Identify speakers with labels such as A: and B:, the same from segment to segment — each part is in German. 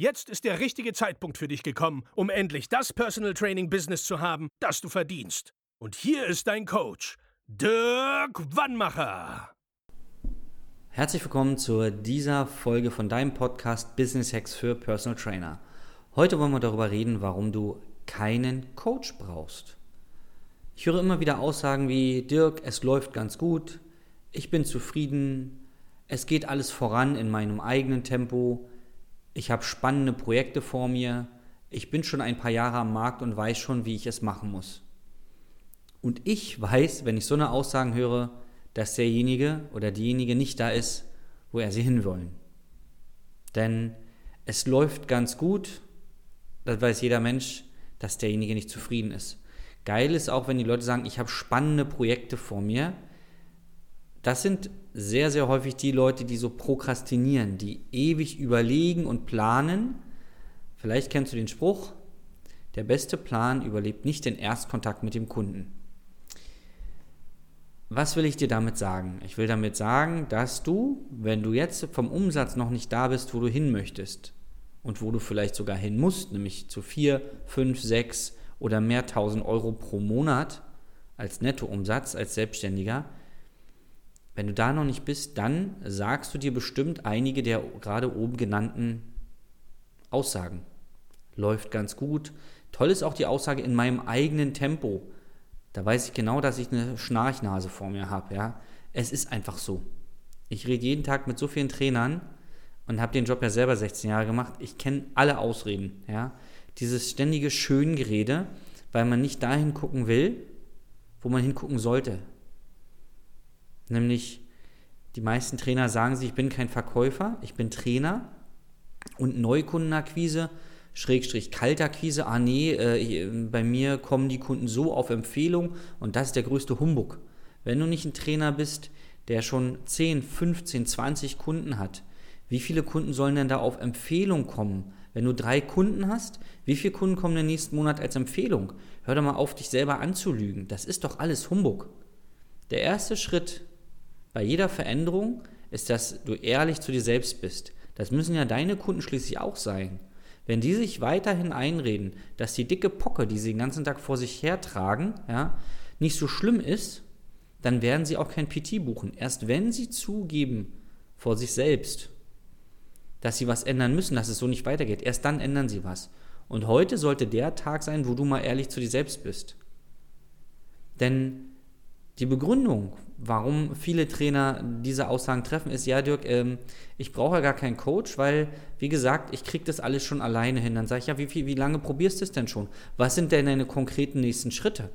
A: Jetzt ist der richtige Zeitpunkt für dich gekommen, um endlich das Personal Training Business zu haben, das du verdienst. Und hier ist dein Coach, Dirk Wannmacher.
B: Herzlich willkommen zu dieser Folge von deinem Podcast Business Hacks für Personal Trainer. Heute wollen wir darüber reden, warum du keinen Coach brauchst. Ich höre immer wieder Aussagen wie, Dirk, es läuft ganz gut, ich bin zufrieden, es geht alles voran in meinem eigenen Tempo, ich habe spannende Projekte vor mir, ich bin schon ein paar Jahre am Markt und weiß schon, wie ich es machen muss. Und ich weiß, wenn ich so eine Aussagen höre, dass derjenige oder diejenige nicht da ist, wo er sie hinwollen. Denn es läuft ganz gut, das weiß jeder Mensch, dass derjenige nicht zufrieden ist. Geil ist auch, wenn die Leute sagen, ich habe spannende Projekte vor mir. Das sind sehr, sehr häufig die Leute, die so prokrastinieren, die ewig überlegen und planen. Vielleicht kennst du den Spruch, der beste Plan überlebt nicht den Erstkontakt mit dem Kunden. Was will ich dir damit sagen? Ich will damit sagen, dass du, wenn du jetzt vom Umsatz noch nicht da bist, wo du hin möchtest, und wo du vielleicht sogar hin musst, nämlich zu 4, 5, 6 oder mehr tausend Euro pro Monat als Nettoumsatz, als Selbstständiger, wenn du da noch nicht bist, dann sagst du dir bestimmt einige der gerade oben genannten Aussagen. Läuft ganz gut. Toll ist auch die Aussage in meinem eigenen Tempo. Da weiß ich genau, dass ich eine Schnarchnase vor mir habe. Ja? Es ist einfach so. Ich rede jeden Tag mit so vielen Trainern und habe den Job ja selber 16 Jahre gemacht. Ich kenne alle Ausreden. Ja? Dieses ständige Schöngerede, weil man nicht dahin gucken will, wo man hingucken sollte. Nämlich, die meisten Trainer sagen sich, ich bin kein Verkäufer, ich bin Trainer und Neukundenakquise, Schrägstrich Kaltakquise, ah nee, äh, bei mir kommen die Kunden so auf Empfehlung und das ist der größte Humbug. Wenn du nicht ein Trainer bist, der schon 10, 15, 20 Kunden hat, wie viele Kunden sollen denn da auf Empfehlung kommen? Wenn du drei Kunden hast, wie viele Kunden kommen im nächsten Monat als Empfehlung? Hör doch mal auf, dich selber anzulügen. Das ist doch alles Humbug. Der erste Schritt bei jeder Veränderung ist, dass du ehrlich zu dir selbst bist. Das müssen ja deine Kunden schließlich auch sein. Wenn die sich weiterhin einreden, dass die dicke Pocke, die sie den ganzen Tag vor sich hertragen, ja, nicht so schlimm ist, dann werden sie auch kein PT buchen. Erst wenn sie zugeben vor sich selbst, dass sie was ändern müssen, dass es so nicht weitergeht. Erst dann ändern sie was. Und heute sollte der Tag sein, wo du mal ehrlich zu dir selbst bist. Denn die Begründung, warum viele Trainer diese Aussagen treffen, ist, ja, Dirk, ähm, ich brauche ja gar keinen Coach, weil, wie gesagt, ich kriege das alles schon alleine hin. Dann sage ich, ja, wie, viel, wie lange probierst du es denn schon? Was sind denn deine konkreten nächsten Schritte?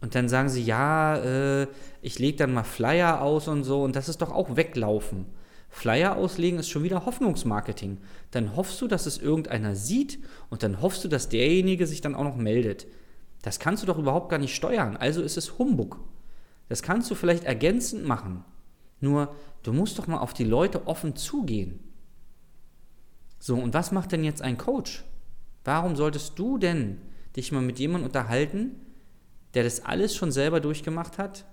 B: Und dann sagen sie, ja, äh, ich lege dann mal Flyer aus und so, und das ist doch auch weglaufen. Flyer auslegen ist schon wieder Hoffnungsmarketing. Dann hoffst du, dass es irgendeiner sieht und dann hoffst du, dass derjenige sich dann auch noch meldet. Das kannst du doch überhaupt gar nicht steuern, also ist es Humbug. Das kannst du vielleicht ergänzend machen. Nur, du musst doch mal auf die Leute offen zugehen. So, und was macht denn jetzt ein Coach? Warum solltest du denn dich mal mit jemandem unterhalten, der das alles schon selber durchgemacht hat,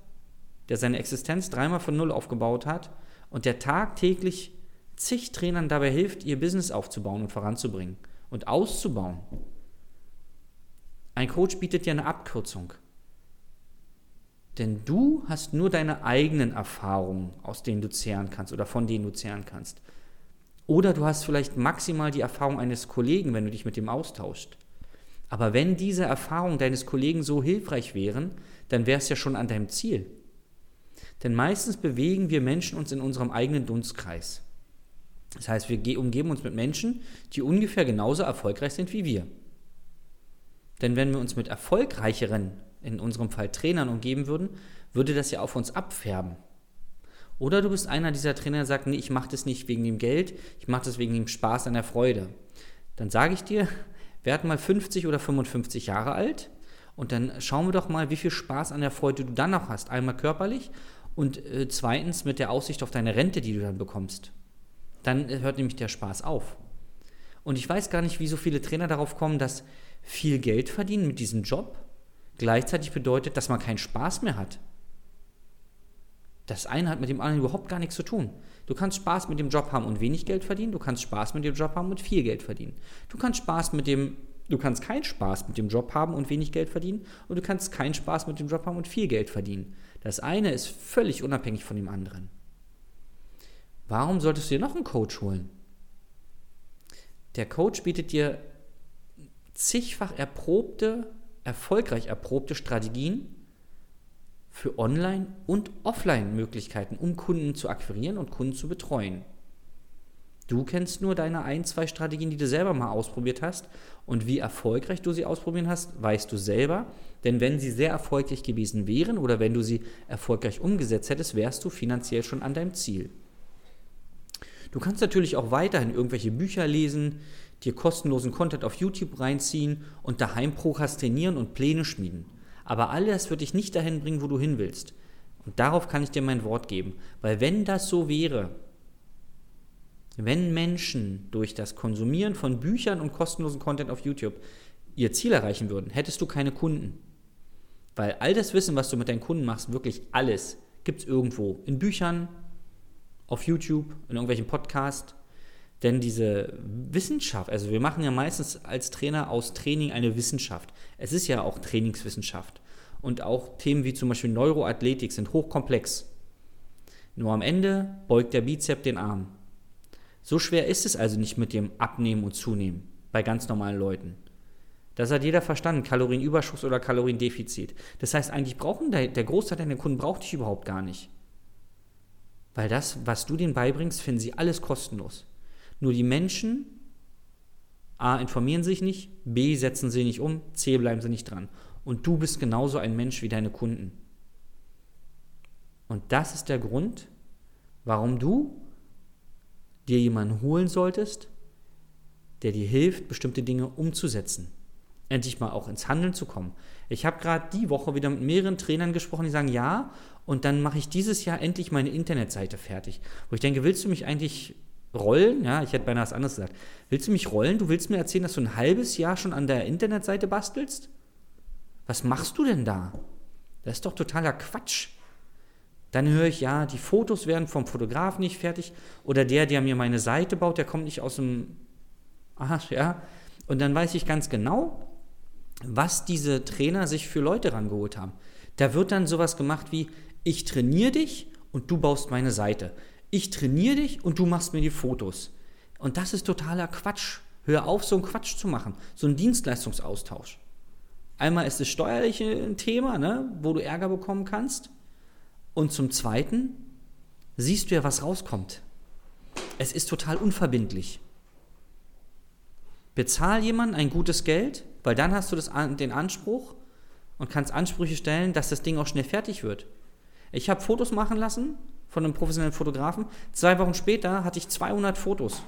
B: der seine Existenz dreimal von Null aufgebaut hat und der tagtäglich zig Trainern dabei hilft, ihr Business aufzubauen und voranzubringen und auszubauen. Ein Coach bietet dir eine Abkürzung. Denn du hast nur deine eigenen Erfahrungen, aus denen du zehren kannst oder von denen du zehren kannst. Oder du hast vielleicht maximal die Erfahrung eines Kollegen, wenn du dich mit dem austauscht. Aber wenn diese Erfahrungen deines Kollegen so hilfreich wären, dann wäre es ja schon an deinem Ziel. Denn meistens bewegen wir Menschen uns in unserem eigenen Dunstkreis. Das heißt, wir umgeben uns mit Menschen, die ungefähr genauso erfolgreich sind wie wir. Denn wenn wir uns mit erfolgreicheren, in unserem Fall Trainern, umgeben würden, würde das ja auf uns abfärben. Oder du bist einer dieser Trainer, der sagt, nee, ich mache das nicht wegen dem Geld, ich mache das wegen dem Spaß an der Freude. Dann sage ich dir, werd mal 50 oder 55 Jahre alt und dann schauen wir doch mal, wie viel Spaß an der Freude du dann noch hast. Einmal körperlich und äh, zweitens mit der Aussicht auf deine Rente, die du dann bekommst. Dann äh, hört nämlich der Spaß auf. Und ich weiß gar nicht, wie so viele Trainer darauf kommen, dass viel Geld verdienen mit diesem Job gleichzeitig bedeutet, dass man keinen Spaß mehr hat. Das eine hat mit dem anderen überhaupt gar nichts zu tun. Du kannst Spaß mit dem Job haben und wenig Geld verdienen, du kannst Spaß mit dem Job haben und viel Geld verdienen. Du kannst Spaß mit dem Du kannst keinen Spaß mit dem Job haben und wenig Geld verdienen und du kannst keinen Spaß mit dem Job haben und viel Geld verdienen. Das eine ist völlig unabhängig von dem anderen. Warum solltest du dir noch einen Coach holen? Der Coach bietet dir zigfach erprobte, erfolgreich erprobte Strategien für Online- und Offline-Möglichkeiten, um Kunden zu akquirieren und Kunden zu betreuen. Du kennst nur deine ein, zwei Strategien, die du selber mal ausprobiert hast. Und wie erfolgreich du sie ausprobieren hast, weißt du selber. Denn wenn sie sehr erfolgreich gewesen wären oder wenn du sie erfolgreich umgesetzt hättest, wärst du finanziell schon an deinem Ziel. Du kannst natürlich auch weiterhin irgendwelche Bücher lesen, dir kostenlosen Content auf YouTube reinziehen und daheim prokrastinieren und Pläne schmieden. Aber all das wird dich nicht dahin bringen, wo du hin willst. Und darauf kann ich dir mein Wort geben. Weil wenn das so wäre, wenn Menschen durch das Konsumieren von Büchern und kostenlosen Content auf YouTube ihr Ziel erreichen würden, hättest du keine Kunden. Weil all das Wissen, was du mit deinen Kunden machst, wirklich alles, gibt es irgendwo. In Büchern, auf YouTube, in irgendwelchen Podcasts. Denn diese Wissenschaft, also wir machen ja meistens als Trainer aus Training eine Wissenschaft. Es ist ja auch Trainingswissenschaft. Und auch Themen wie zum Beispiel Neuroathletik sind hochkomplex. Nur am Ende beugt der Bizep den Arm. So schwer ist es also nicht mit dem Abnehmen und Zunehmen bei ganz normalen Leuten. Das hat jeder verstanden, Kalorienüberschuss oder Kaloriendefizit. Das heißt, eigentlich brauchen der, der Großteil deiner Kunden braucht dich überhaupt gar nicht. Weil das, was du denen beibringst, finden sie alles kostenlos. Nur die Menschen, A, informieren sich nicht, B, setzen sie nicht um, C, bleiben sie nicht dran. Und du bist genauso ein Mensch wie deine Kunden. Und das ist der Grund, warum du dir jemanden holen solltest, der dir hilft, bestimmte Dinge umzusetzen. Endlich mal auch ins Handeln zu kommen. Ich habe gerade die Woche wieder mit mehreren Trainern gesprochen, die sagen, ja, und dann mache ich dieses Jahr endlich meine Internetseite fertig. Wo ich denke, willst du mich eigentlich rollen? Ja, ich hätte beinahe was anderes gesagt. Willst du mich rollen? Du willst mir erzählen, dass du ein halbes Jahr schon an der Internetseite bastelst? Was machst du denn da? Das ist doch totaler Quatsch. Dann höre ich, ja, die Fotos werden vom Fotograf nicht fertig oder der, der mir meine Seite baut, der kommt nicht aus dem Arsch, ja. Und dann weiß ich ganz genau, was diese Trainer sich für Leute rangeholt haben. Da wird dann sowas gemacht wie, ich trainiere dich und du baust meine Seite. Ich trainiere dich und du machst mir die Fotos. Und das ist totaler Quatsch. Hör auf, so einen Quatsch zu machen. So einen Dienstleistungsaustausch. Einmal ist das steuerliche ein Thema, ne, wo du Ärger bekommen kannst. Und zum Zweiten siehst du ja, was rauskommt. Es ist total unverbindlich. Bezahl jemanden ein gutes Geld, weil dann hast du das, den Anspruch und kannst Ansprüche stellen, dass das Ding auch schnell fertig wird. Ich habe Fotos machen lassen von einem professionellen Fotografen. Zwei Wochen später hatte ich 200 Fotos.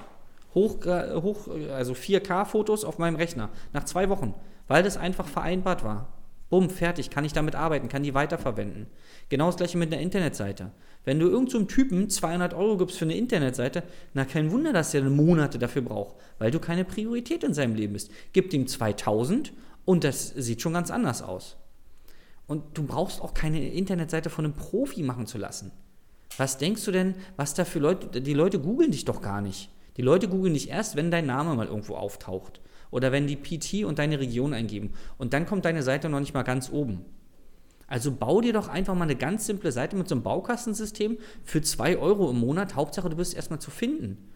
B: Hoch, hoch, also 4K-Fotos auf meinem Rechner. Nach zwei Wochen, weil das einfach vereinbart war. Bumm, fertig, kann ich damit arbeiten, kann die weiterverwenden. Genau das gleiche mit einer Internetseite. Wenn du irgendeinem so Typen 200 Euro gibst für eine Internetseite, na kein Wunder, dass er Monate dafür braucht, weil du keine Priorität in seinem Leben bist. Gib ihm 2000 und das sieht schon ganz anders aus. Und du brauchst auch keine Internetseite von einem Profi machen zu lassen. Was denkst du denn, was da für Leute, die Leute googeln dich doch gar nicht. Die Leute googeln dich erst, wenn dein Name mal irgendwo auftaucht oder wenn die PT und deine Region eingeben. Und dann kommt deine Seite noch nicht mal ganz oben. Also bau dir doch einfach mal eine ganz simple Seite mit so einem Baukastensystem für 2 Euro im Monat. Hauptsache, du bist erstmal zu finden.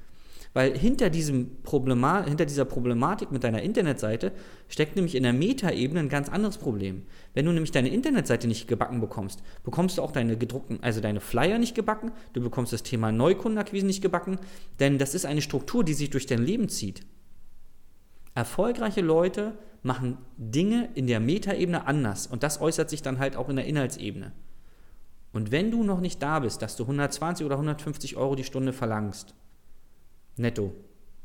B: Weil hinter, diesem Problema hinter dieser Problematik mit deiner Internetseite steckt nämlich in der Metaebene ein ganz anderes Problem. Wenn du nämlich deine Internetseite nicht gebacken bekommst, bekommst du auch deine gedruckten, also deine Flyer nicht gebacken, du bekommst das Thema Neukundenakquise nicht gebacken, denn das ist eine Struktur, die sich durch dein Leben zieht. Erfolgreiche Leute machen Dinge in der Metaebene anders und das äußert sich dann halt auch in der Inhaltsebene. Und wenn du noch nicht da bist, dass du 120 oder 150 Euro die Stunde verlangst, netto,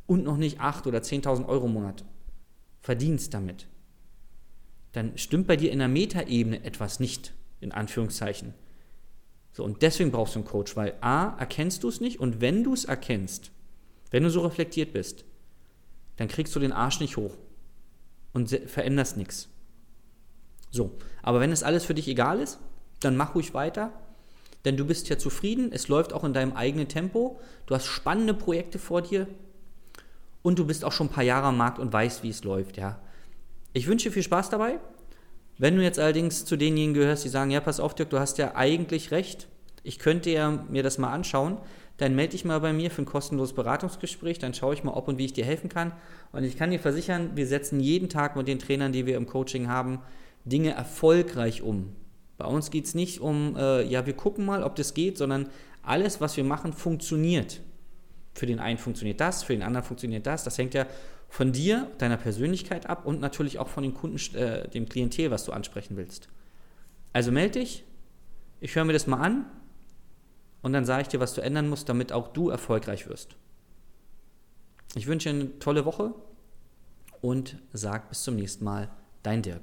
B: und noch nicht 8 oder 10.000 Euro im Monat verdienst damit, dann stimmt bei dir in der Metaebene etwas nicht, in Anführungszeichen. So, und deswegen brauchst du einen Coach, weil A, erkennst du es nicht und wenn du es erkennst, wenn du so reflektiert bist, dann kriegst du den Arsch nicht hoch und veränderst nichts. So, aber wenn es alles für dich egal ist, dann mach ruhig weiter, denn du bist ja zufrieden, es läuft auch in deinem eigenen Tempo, du hast spannende Projekte vor dir und du bist auch schon ein paar Jahre am Markt und weißt, wie es läuft, ja. Ich wünsche dir viel Spaß dabei. Wenn du jetzt allerdings zu denjenigen gehörst, die sagen, ja, pass auf, Dirk, du hast ja eigentlich recht, ich könnte ja mir das mal anschauen, dann melde dich mal bei mir für ein kostenloses Beratungsgespräch, dann schaue ich mal, ob und wie ich dir helfen kann. Und ich kann dir versichern, wir setzen jeden Tag mit den Trainern, die wir im Coaching haben, Dinge erfolgreich um. Bei uns geht es nicht um, äh, ja, wir gucken mal, ob das geht, sondern alles, was wir machen, funktioniert. Für den einen funktioniert das, für den anderen funktioniert das. Das hängt ja von dir, deiner Persönlichkeit ab und natürlich auch von den Kunden, äh, dem Klientel, was du ansprechen willst. Also melde dich, ich höre mir das mal an und dann sage ich dir, was du ändern musst, damit auch du erfolgreich wirst. Ich wünsche dir eine tolle Woche und sag bis zum nächsten Mal, dein Dirk.